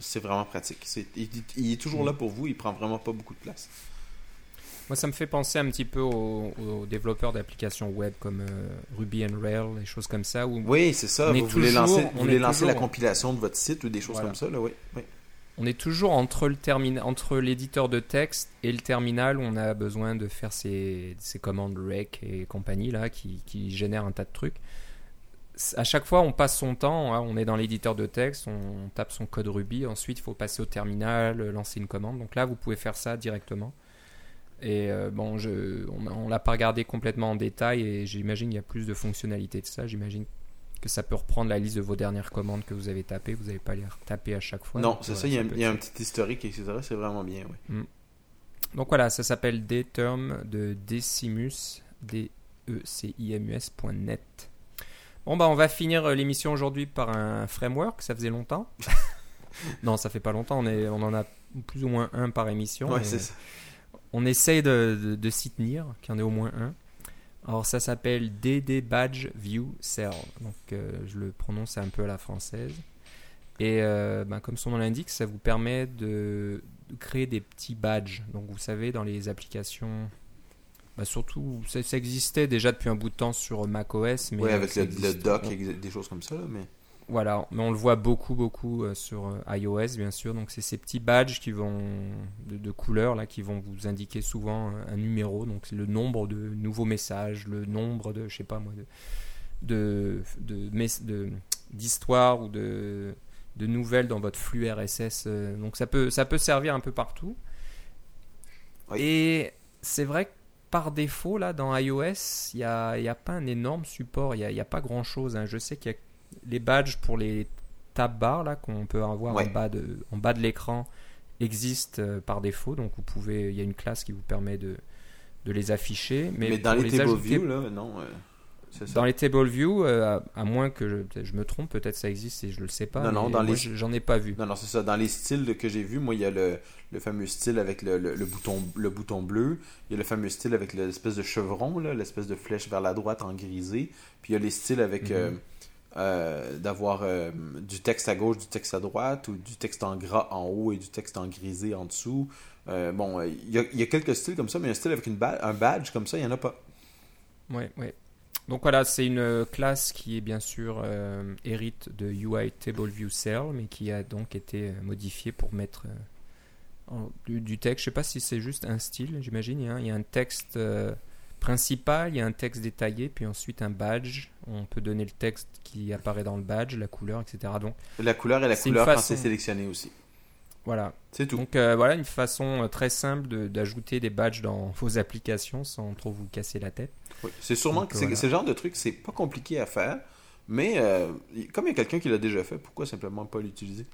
c'est vraiment pratique. Il, il est toujours là pour vous, il prend vraiment pas beaucoup de place. Moi, ça me fait penser un petit peu aux, aux développeurs d'applications web comme euh, Ruby on Rails, des choses comme ça, où Oui, c'est ça. On est Vous voulez toujours- lancer, vous on voulez est lancer la toujours- compilation de votre site ou des choses Voilà. comme ça, là, oui. oui. on est toujours entre le termin- entre l'éditeur de texte et le terminal où on a besoin de faire ces, ces commandes rec et compagnie là qui, qui génèrent un tas de trucs. À chaque fois, on passe son temps, hein, on est dans l'éditeur de texte, on tape son code Ruby, ensuite il faut passer au terminal, lancer une commande. Donc là, vous pouvez faire ça directement. Et euh, bon, je, on, on l'a pas regardé complètement en détail et j'imagine qu'il y a plus de fonctionnalités de ça. J'imagine que ça peut reprendre la liste de vos dernières commandes que vous avez tapées. Vous n'avez pas les retaper à chaque fois. non, c'est ça, il y a, y un petit historique, etc. C'est vraiment bien, oui. Donc voilà, ça s'appelle Dterm de Decimus, d e c i m u s.net. Bon bah on va finir euh, l'émission aujourd'hui par un framework, ça faisait longtemps. [LAUGHS] non, ça fait pas longtemps, on, est, on en a plus ou moins un par émission. Ouais, c'est ça. On essaye de, de- de s'y tenir, qu'il y en ait au moins un. Alors ça s'appelle DD Badge View Cell, donc euh, je le prononce un peu à la française. Et euh, ben, comme son nom l'indique, ça vous permet de, de créer des petits badges. Donc vous savez, dans les applications, bah, surtout, ça, ça existait déjà depuis un bout de temps sur macOS. Oui, avec le, le existe- doc, on- ex- des choses comme ça, là, mais... voilà, mais on le voit beaucoup, beaucoup euh, sur euh, iOS, bien sûr. Donc, c'est ces petits badges qui vont de, de couleurs là, qui vont vous indiquer souvent un, un numéro. Donc, c'est le nombre de nouveaux messages, le nombre de, je sais pas moi, de de d'histoires ou de de nouvelles dans votre flux RSS. euh, Donc, ça peut ça peut servir un peu partout. Oui. Et c'est vrai que par défaut, là, dans iOS, il n'y a, y a pas un énorme support. Il n'y a pas grand-chose. hein. Je sais qu'il y a les badges pour les tab bars là qu'on peut avoir Ouais. en bas de en bas de l'écran existent euh, par défaut donc vous pouvez il y a une classe qui vous permet de de les afficher mais, Mais, dans pour les table ajouter- view, là, non. euh, ça. Dans les table view, euh, à, à moins que je, me trompe, peut-être ça existe et je le sais pas. Non, non, dans moi, les- je- j'en ai pas vu. Non, non, c'est ça. Dans les styles que j'ai vus, moi, il y a le, le fameux style avec le, le- le bouton, le bouton bleu. Il y a le fameux style avec l'espèce de chevron, là, l'espèce de flèche vers la droite en grisé. Puis il y a les styles avec Mhm. euh, euh, d'avoir euh, du texte à gauche, du texte à droite, ou du texte en gras en haut et du texte en grisé en dessous. Euh, bon, il y, a, quelques styles comme ça, mais un style avec un badge comme ça, il n'y en a pas. Ouais, ouais. Donc voilà, c'est une classe qui est bien sûr hérite de UI Table View Cell, mais qui a donc été modifiée pour mettre du, texte. Je sais pas si c'est juste un style, j'imagine. hein. Il y a un texte principal, il y a un texte détaillé, puis ensuite un badge. On peut donner le texte qui apparaît dans le badge, la couleur, etc. Donc La couleur et la couleur quand façon- c'est sélectionné aussi. voilà. C'est tout. Donc euh, voilà une façon euh, très simple de- d'ajouter des badges dans [LAUGHS] vos applications sans trop vous casser la tête. Oui, c'est sûrement Donc, que voilà. le genre de truc, c'est pas compliqué à faire, mais euh, comme il y a quelqu'un qui l'a déjà fait, pourquoi simplement pas l'utiliser?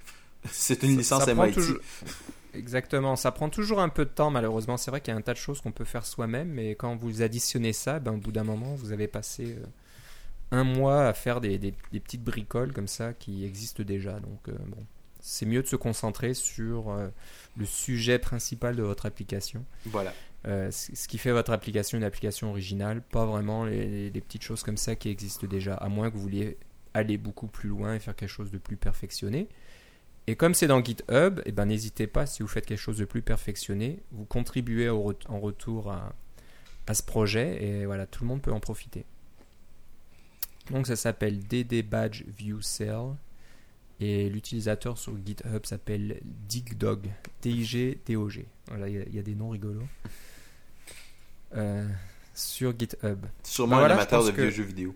[LAUGHS] C'est une Ça- licence ça MIT. toujours- Exactement, ça prend toujours un peu de temps malheureusement. C'est vrai qu'il y a un tas de choses qu'on peut faire soi-même, mais quand vous additionnez ça, ben, au bout d'un moment, vous avez passé euh, un mois à faire des, des- des petites bricoles comme ça qui existent déjà. Donc euh, bon, c'est mieux de se concentrer sur euh, le sujet principal de votre application. Voilà. Euh, ce qui fait votre application une application originale, pas vraiment les, les- les petites choses comme ça qui existent déjà, à moins que vous vouliez aller beaucoup plus loin et faire quelque chose de plus perfectionné. Et comme c'est dans GitHub, eh ben, n'hésitez pas, si vous faites quelque chose de plus perfectionné, vous contribuez au en retour à, à ce projet et voilà, tout le monde peut en profiter. Donc ça s'appelle DD Badge View Cell et l'utilisateur sur GitHub s'appelle DigDog, D-I-G-D-O-G. Voilà, il y a- il y, a des noms rigolos. Euh, sur GitHub. Sûrement Ben voilà, un amateur de que- vieux jeux vidéo.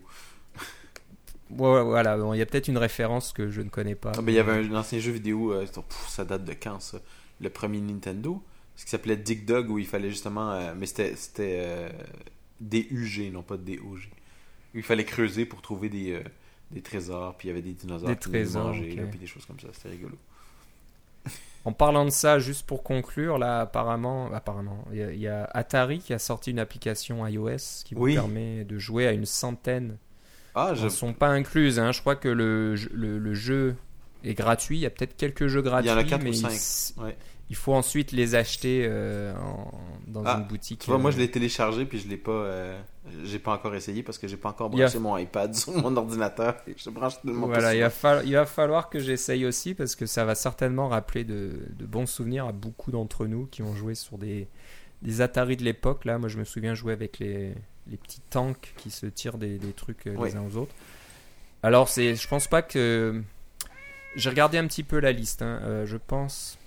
Ouais, voilà, bon, il y a peut-être une référence que je ne connais pas. Ah, ben, il y avait un ancien jeu vidéo, euh, ça date de quand ça? Le premier Nintendo, ce qui s'appelait Dig Dug, où il fallait justement. euh, mais c'était c'était, euh, DUG, non pas DOG. Il fallait creuser pour trouver des, euh, des trésors, puis il y avait des dinosaures Des qui trésors, là, puis des choses comme ça, c'était rigolo. En parlant de ça, juste pour conclure, là, apparemment, apparemment, il y, a- il y a Atari qui a sorti une application iOS qui vous Oui. permet de jouer à une centaine. Ah, Elles je... ne sont pas incluses. hein. Je crois que le, jeu- le, le jeu est gratuit. Il y a peut-être quelques jeux gratuits, en a quatre ou mais cinq. il, Ouais. Il faut ensuite les acheter euh, en- dans Ah, une boutique. Tu vois, moi euh, je l'ai téléchargé, puis je l'ai pas. euh, j'ai pas encore essayé parce que j'ai pas encore a- branché mon iPad [LAUGHS] sur mon ordinateur. Je branche tout mon Voilà, il va, falloir, il va falloir que j'essaye aussi parce que ça va certainement rappeler de, de bons souvenirs à beaucoup d'entre nous qui ont joué sur des, des Atari de l'époque. Là, moi, je me souviens jouer avec les, les petits tanks qui se tirent des, des trucs Oui. les uns aux autres. Alors, c'est, je pense pas que. J'ai regardé un petit peu la liste. hein. Je pense.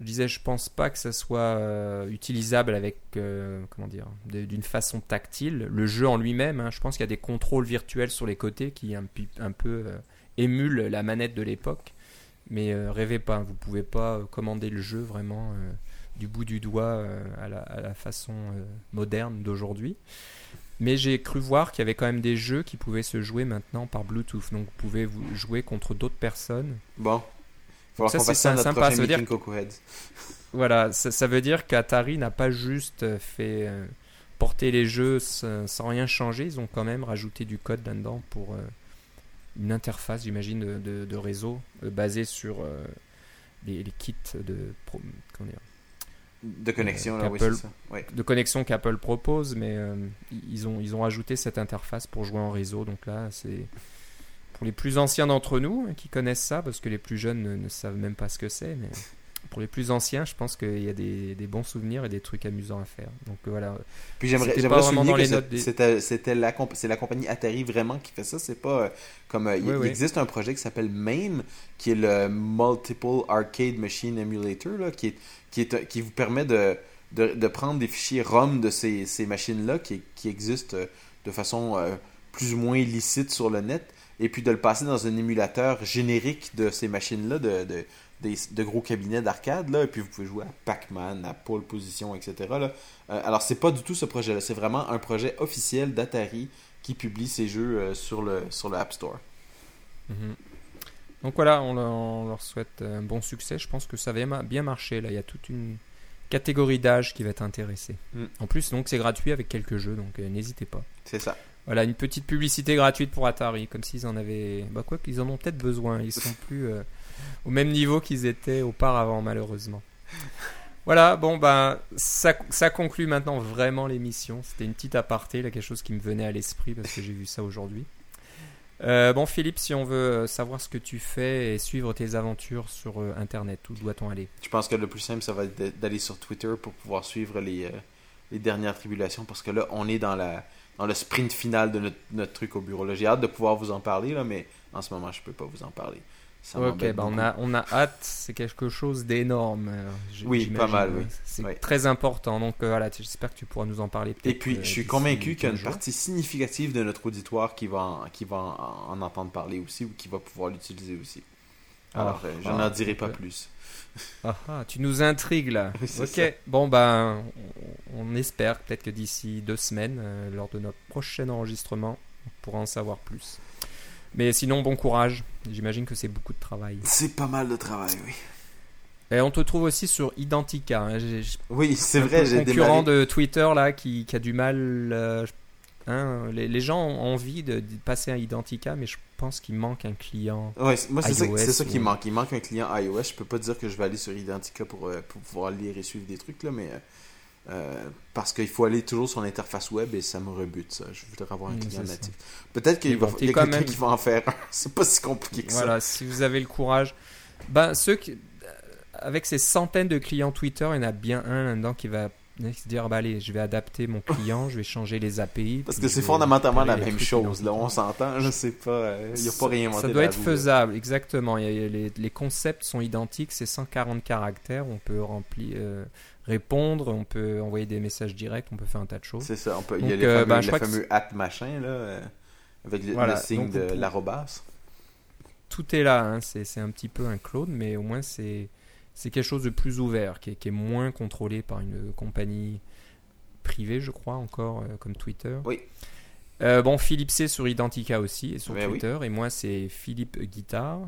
Je disais, je pense pas que ça soit euh, utilisable avec, euh, comment dire, d'une façon tactile. Le jeu en lui-même, hein, je pense qu'il y a des contrôles virtuels sur les côtés qui un, peu euh, émulent la manette de l'époque. Mais euh, rêvez pas, vous pouvez pas commander le jeu vraiment du bout du doigt à, la, à la façon moderne d'aujourd'hui. Mais j'ai cru voir qu'il y avait quand même des jeux qui pouvaient se jouer maintenant par Bluetooth. Donc vous pouvez vous jouer contre d'autres personnes. Bon. Ça, c'est sympa, ça veut dire. [LAUGHS] Voilà, ça, ça veut dire qu'Atari n'a pas juste euh, fait euh, porter les jeux sans, sans rien changer, ils ont quand même rajouté du code là-dedans pour euh, une interface, j'imagine, de, de- de réseau euh, basée sur les, les kits de, pro- comment dire, De connexion, là, oui, qu'Apple- c'est ça. Ouais. de connexion qu'Apple propose, mais ils, ont, ils ont rajouté cette interface pour jouer en réseau. Donc là, c'est pour les plus anciens d'entre nous qui connaissent ça, parce que les plus jeunes ne, ne savent même pas ce que c'est, mais pour les plus anciens, je pense qu'il y a des, des bons souvenirs et des trucs amusants à faire. Donc euh, voilà. Puis j'aimerais C'était la c'est la compagnie Atari vraiment qui fait ça. C'est pas euh, comme euh, il, Oui, il oui. existe un projet qui s'appelle MAME, qui est le Multiple Arcade Machine Emulator, là, qui est qui est qui vous permet de de, de prendre des fichiers ROM de ces, ces machines-là qui, qui existent de façon euh, plus ou moins illicite sur le net, et puis de le passer dans un émulateur générique de ces machines-là, de, de, gros cabinets d'arcade, là, et puis vous pouvez jouer à Pac-Man, à Pole Position, etc. Là. Euh, alors, c'est pas du tout ce projet-là, c'est vraiment un projet officiel d'Atari qui publie ses jeux euh, sur, le, sur le App Store. Mhm. Donc voilà, on, leur- on leur souhaite un bon succès. Je pense que ça va bien marcher. Là, il y a toute une catégorie d'âge qui va être intéressée. Mm. En plus, donc c'est gratuit avec quelques jeux, donc euh, n'hésitez pas. C'est ça. Voilà, une petite publicité gratuite pour Atari, comme s'ils en avaient. Bah, quoi qu'ils en ont peut-être besoin. Ils sont [LAUGHS] plus euh, au même niveau qu'ils étaient auparavant, malheureusement. Voilà, bon, bah, ça, ça conclut maintenant vraiment l'émission. C'était une petite aparté, là, quelque chose qui me venait à l'esprit parce que j'ai vu ça aujourd'hui. Euh, bon, Philippe, si on veut euh, savoir ce que tu fais et suivre tes aventures sur euh, Internet, où doit-on aller? Je pense que le plus simple, ça va être d'aller sur Twitter pour pouvoir suivre les, euh, les dernières tribulations parce que là, on est dans, la, dans le sprint final de notre, notre truc au bureau. J'ai hâte de pouvoir vous en parler, là, mais en ce moment, je peux pas vous en parler. Ça Ok, bah, on, a, on a hâte, c'est quelque chose d'énorme. euh, Oui, pas mal, oui. C'est très important, donc euh, voilà, j'espère que tu pourras nous en parler. Et puis, euh, je suis convaincu qu'il y a 15 une partie significative de notre auditoire qui va en, qui va en, en entendre parler aussi ou qui va pouvoir l'utiliser aussi. Alors, Ah, je ah, n'en dirai ok. pas plus. Ah, ah, tu nous intrigues là. Oui, ok, ça. bon ben, on, on espère peut-être que d'ici deux semaines, euh, lors de notre prochain enregistrement, on pourra en savoir plus. Mais sinon, bon courage. J'imagine que c'est beaucoup de travail. C'est pas mal de travail, oui. Et on te trouve aussi sur Identica. hein. Oui, c'est vrai, j'ai concurrent démarré. de Twitter là qui, qui a du mal. euh, hein, les, les gens ont envie de, de passer à Identica, mais je pense qu'il manque un client. Ouais, moi, c'est ça, qui manque. Il manque un client iOS. Je peux pas dire que je vais aller sur Identica pour, euh, pour pouvoir lire et suivre des trucs, là, mais euh, euh, parce qu'il faut aller toujours sur l'interface web et ça me rebute, ça. Je voudrais avoir un client natif. Peut-être qu'il bon, y a quelqu'un même- qui va en faire un. [LAUGHS] C'est pas si compliqué que ça. Voilà, si vous avez le courage. Ben, ceux qui, avec ces centaines de clients Twitter, il y en a bien un là-dedans qui va se dire bah, allez, je vais adapter mon client, je vais changer les API. Parce que c'est fondamentalement la même chose. Là, on s'entend. Je sais pas. euh, Il n'y a pas rien Ça doit être faisable, exactement. Les, les concepts sont identiques, c'est 140 caractères. On peut remplir, euh, répondre, on peut envoyer des messages directs, on peut faire un tas de choses. C'est ça. On peut, il y a les euh, fameux, bah, at machin, là, euh, avec le, signe de l'arrobas. Tout est là, hein. c'est un petit peu un clone, mais au moins c'est c'est quelque chose de plus ouvert, qui est, qui est moins contrôlé par une compagnie privée, je crois, encore, euh, comme Twitter. Oui. Euh, bon, Philippe C sur Identica aussi, et sur Ben oui. Twitter, et moi c'est Philippe Guitare,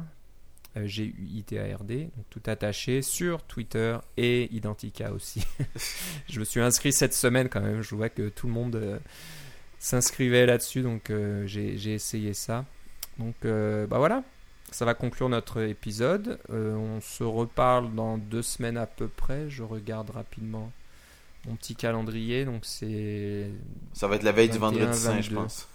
euh, G-U-I-T-A-R-D, donc tout attaché sur Twitter et Identica aussi. [LAUGHS] je me suis inscrit cette semaine quand même, je vois que tout le monde euh, s'inscrivait là-dessus, donc j'ai essayé ça. Donc bah voilà, ça va conclure notre épisode. Euh, on se reparle dans deux semaines à peu près. Je regarde rapidement mon petit calendrier. Donc c'est Ça va être la veille du 21, vendredi saint, je 22. pense.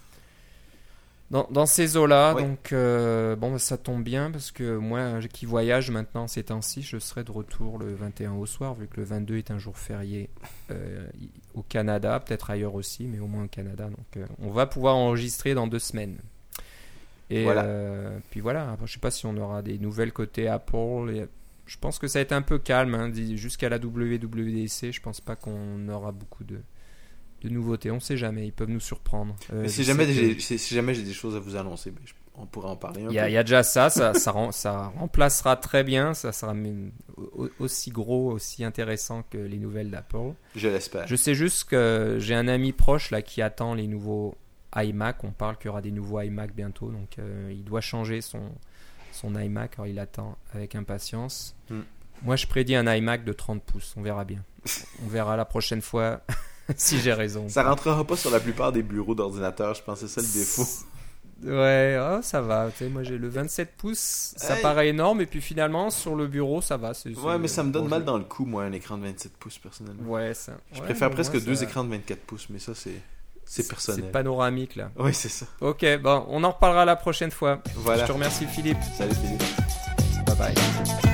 dans, dans ces eaux-là. Oui. Donc euh, bon, bah, ça tombe bien parce que moi qui voyage maintenant ces temps-ci, je serai de retour le 21 au soir vu que le 22 est un jour férié euh, au Canada, peut-être ailleurs aussi, mais au moins au Canada. Donc on va pouvoir enregistrer dans deux semaines. Et Voilà. euh, puis voilà, je sais pas si on aura des nouvelles côté Apple. Et je pense que ça a été un peu calme hein, jusqu'à la WWDC. Je pense pas qu'on aura beaucoup de, de nouveautés. On sait jamais, ils peuvent nous surprendre. Euh, Mais si jamais, que- si, jamais j'ai des choses à vous annoncer, je- on pourra en parler il y, a, y déjà ça, ça, ça, rem- ça remplacera très bien, ça sera même aussi gros, aussi intéressant que les nouvelles d'Apple. Je l'espère. Je sais juste que j'ai un ami proche là qui attend les nouveaux iMac. On parle qu'il y aura des nouveaux iMac bientôt, donc euh, il doit changer son, son iMac. Alors il attend avec impatience. Hmm. Moi je prédis un iMac de 30 pouces, on verra bien. [LAUGHS] on verra la prochaine fois [LAUGHS] si j'ai raison. Ça rentrera pas sur la plupart des bureaux d'ordinateurs, je pense que c'est ça le défaut. Ouais, oh, ça va. Tu sais, moi j'ai le 27 pouces, ça Hey. paraît énorme, et puis finalement sur le bureau ça va. c'est- Ouais, mais ça me donne mal dans le cou, moi, un écran de 27 pouces, personnellement. Ouais, ça. Je ouais, préfère presque moi, deux ça- écrans de 24 pouces, mais ça, c'est c'est personnel. C'est panoramique là. Oui, c'est ça. Ok, bon, on en reparlera la prochaine fois. Voilà. Je te remercie Philippe. Salut Philippe. Bye bye.